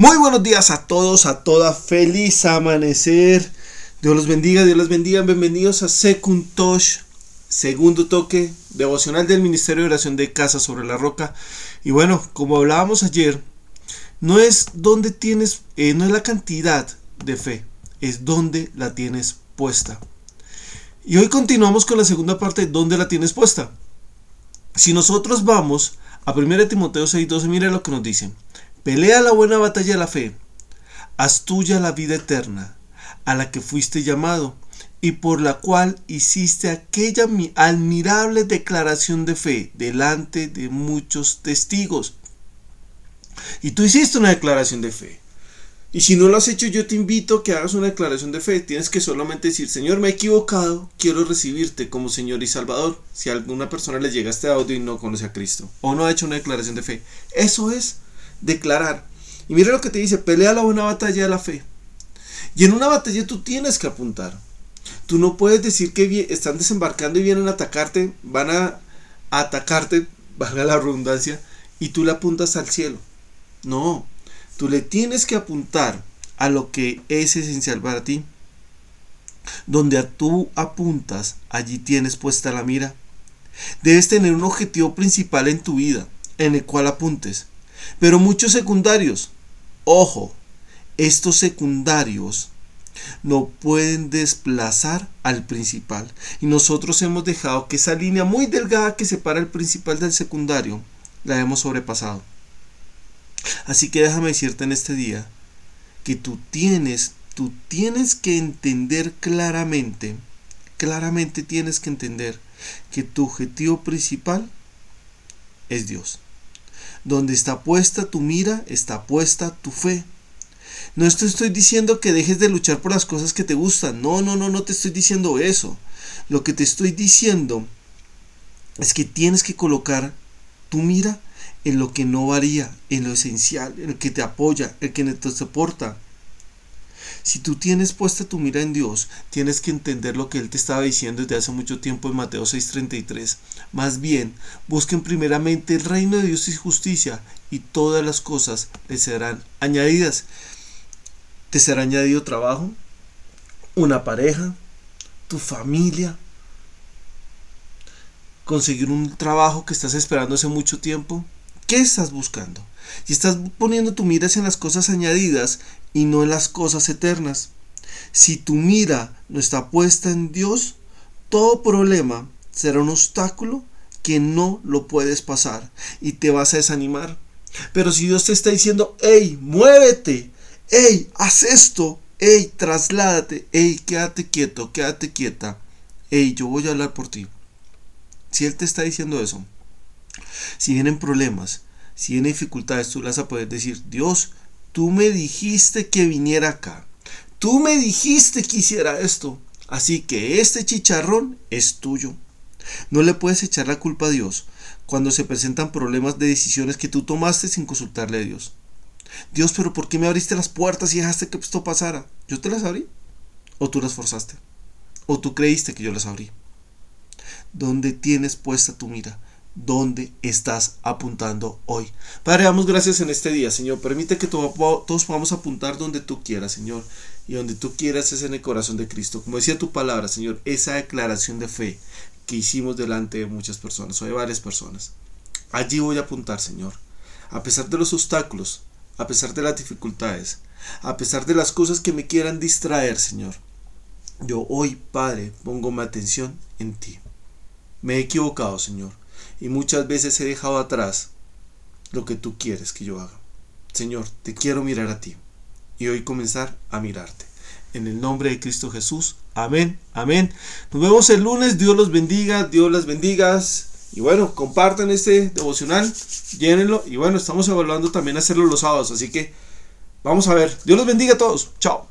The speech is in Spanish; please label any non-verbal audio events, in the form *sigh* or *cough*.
Muy buenos días a todos, a toda. Feliz amanecer. Dios los bendiga, Dios los bendiga. Bienvenidos a Secund Touch, segundo toque devocional del Ministerio de Oración de Casa sobre la Roca. Y bueno, como hablábamos ayer, no es donde tienes, eh, no es la cantidad de fe, es donde la tienes puesta. Y hoy continuamos con la segunda parte, ¿dónde la tienes puesta? Si nosotros vamos a 1 Timoteo 6:12, mira lo que nos dicen. Pelea la buena batalla de la fe. Haz tuya la vida eterna, a la que fuiste llamado, y por la cual hiciste aquella admirable declaración de fe delante de muchos testigos. Y tú hiciste una declaración de fe. Y si no lo has hecho, yo te invito a que hagas una declaración de fe. Tienes que solamente decir, Señor, me he equivocado, quiero recibirte como Señor y Salvador. Si a alguna persona le llega este audio y no conoce a Cristo, o no ha hecho una declaración de fe. Eso es declarar. Y mira lo que te dice, pelea la buena batalla de la fe. Y en una batalla tú tienes que apuntar. Tú no puedes decir que están desembarcando y vienen a atacarte, van a atacarte, *laughs* valga la redundancia, y tú le apuntas al cielo. No, tú le tienes que apuntar a lo que es esencial para ti. Donde tú apuntas, allí tienes puesta la mira. Debes tener un objetivo principal en tu vida, en el cual apuntes. Pero muchos secundarios, ojo, estos secundarios no pueden desplazar al principal. Y nosotros hemos dejado que esa línea muy delgada que separa el principal del secundario la hemos sobrepasado. Así que déjame decirte en este día que tú tienes, tú tienes que entender claramente, claramente tienes que entender que tu objetivo principal es Dios. Donde está puesta tu mira, está puesta tu fe. No te estoy diciendo que dejes de luchar por las cosas que te gustan. No, no, no, no te estoy diciendo eso. Lo que te estoy diciendo es que tienes que colocar tu mira en lo que no varía, en lo esencial, en el que te apoya, el que te soporta. Si tú tienes puesta tu mira en Dios, tienes que entender lo que Él te estaba diciendo desde hace mucho tiempo en Mateo 6:33. Más bien, busquen primeramente el reino de Dios y justicia, y todas las cosas les serán añadidas. Te será añadido trabajo, una pareja, tu familia, conseguir un trabajo que estás esperando hace mucho tiempo. ¿Qué estás buscando? Y estás poniendo tu mira en las cosas añadidas y no en las cosas eternas. Si tu mira no está puesta en Dios, todo problema será un obstáculo que no lo puedes pasar y te vas a desanimar. Pero si Dios te está diciendo, hey, muévete, hey, haz esto, hey, trasládate, hey, quédate quieto, quédate quieta, hey, yo voy a hablar por ti. Si Él te está diciendo eso, si vienen problemas, si vienen dificultades, tú las vas a poder decir, Dios, tú me dijiste que viniera acá. Tú me dijiste que hiciera esto. Así que este chicharrón es tuyo. No le puedes echar la culpa a Dios cuando se presentan problemas de decisiones que tú tomaste sin consultarle a Dios. Dios, pero ¿por qué me abriste las puertas y dejaste que esto pasara? ¿Yo te las abrí? ¿O tú las forzaste? ¿O tú creíste que yo las abrí? ¿Dónde tienes puesta tu mira? Dónde estás apuntando hoy. Padre, damos gracias en este día, Señor. Permite que todos podamos apuntar donde tú quieras, Señor. Y donde tú quieras es en el corazón de Cristo. Como decía tu palabra, Señor, esa declaración de fe que hicimos delante de muchas personas o de varias personas. Allí voy a apuntar, Señor. A pesar de los obstáculos, a pesar de las dificultades, a pesar de las cosas que me quieran distraer, Señor. Yo hoy, Padre, pongo mi atención en ti. Me he equivocado, Señor y muchas veces he dejado atrás lo que tú quieres que yo haga. Señor, te quiero mirar a ti y hoy comenzar a mirarte. En el nombre de Cristo Jesús. Amén, amén. Nos vemos el lunes. Dios los bendiga, Dios las bendiga. Y bueno, compartan este devocional, llénenlo. Y bueno, estamos evaluando también hacerlo los sábados. Así que vamos a ver. Dios los bendiga a todos. Chao.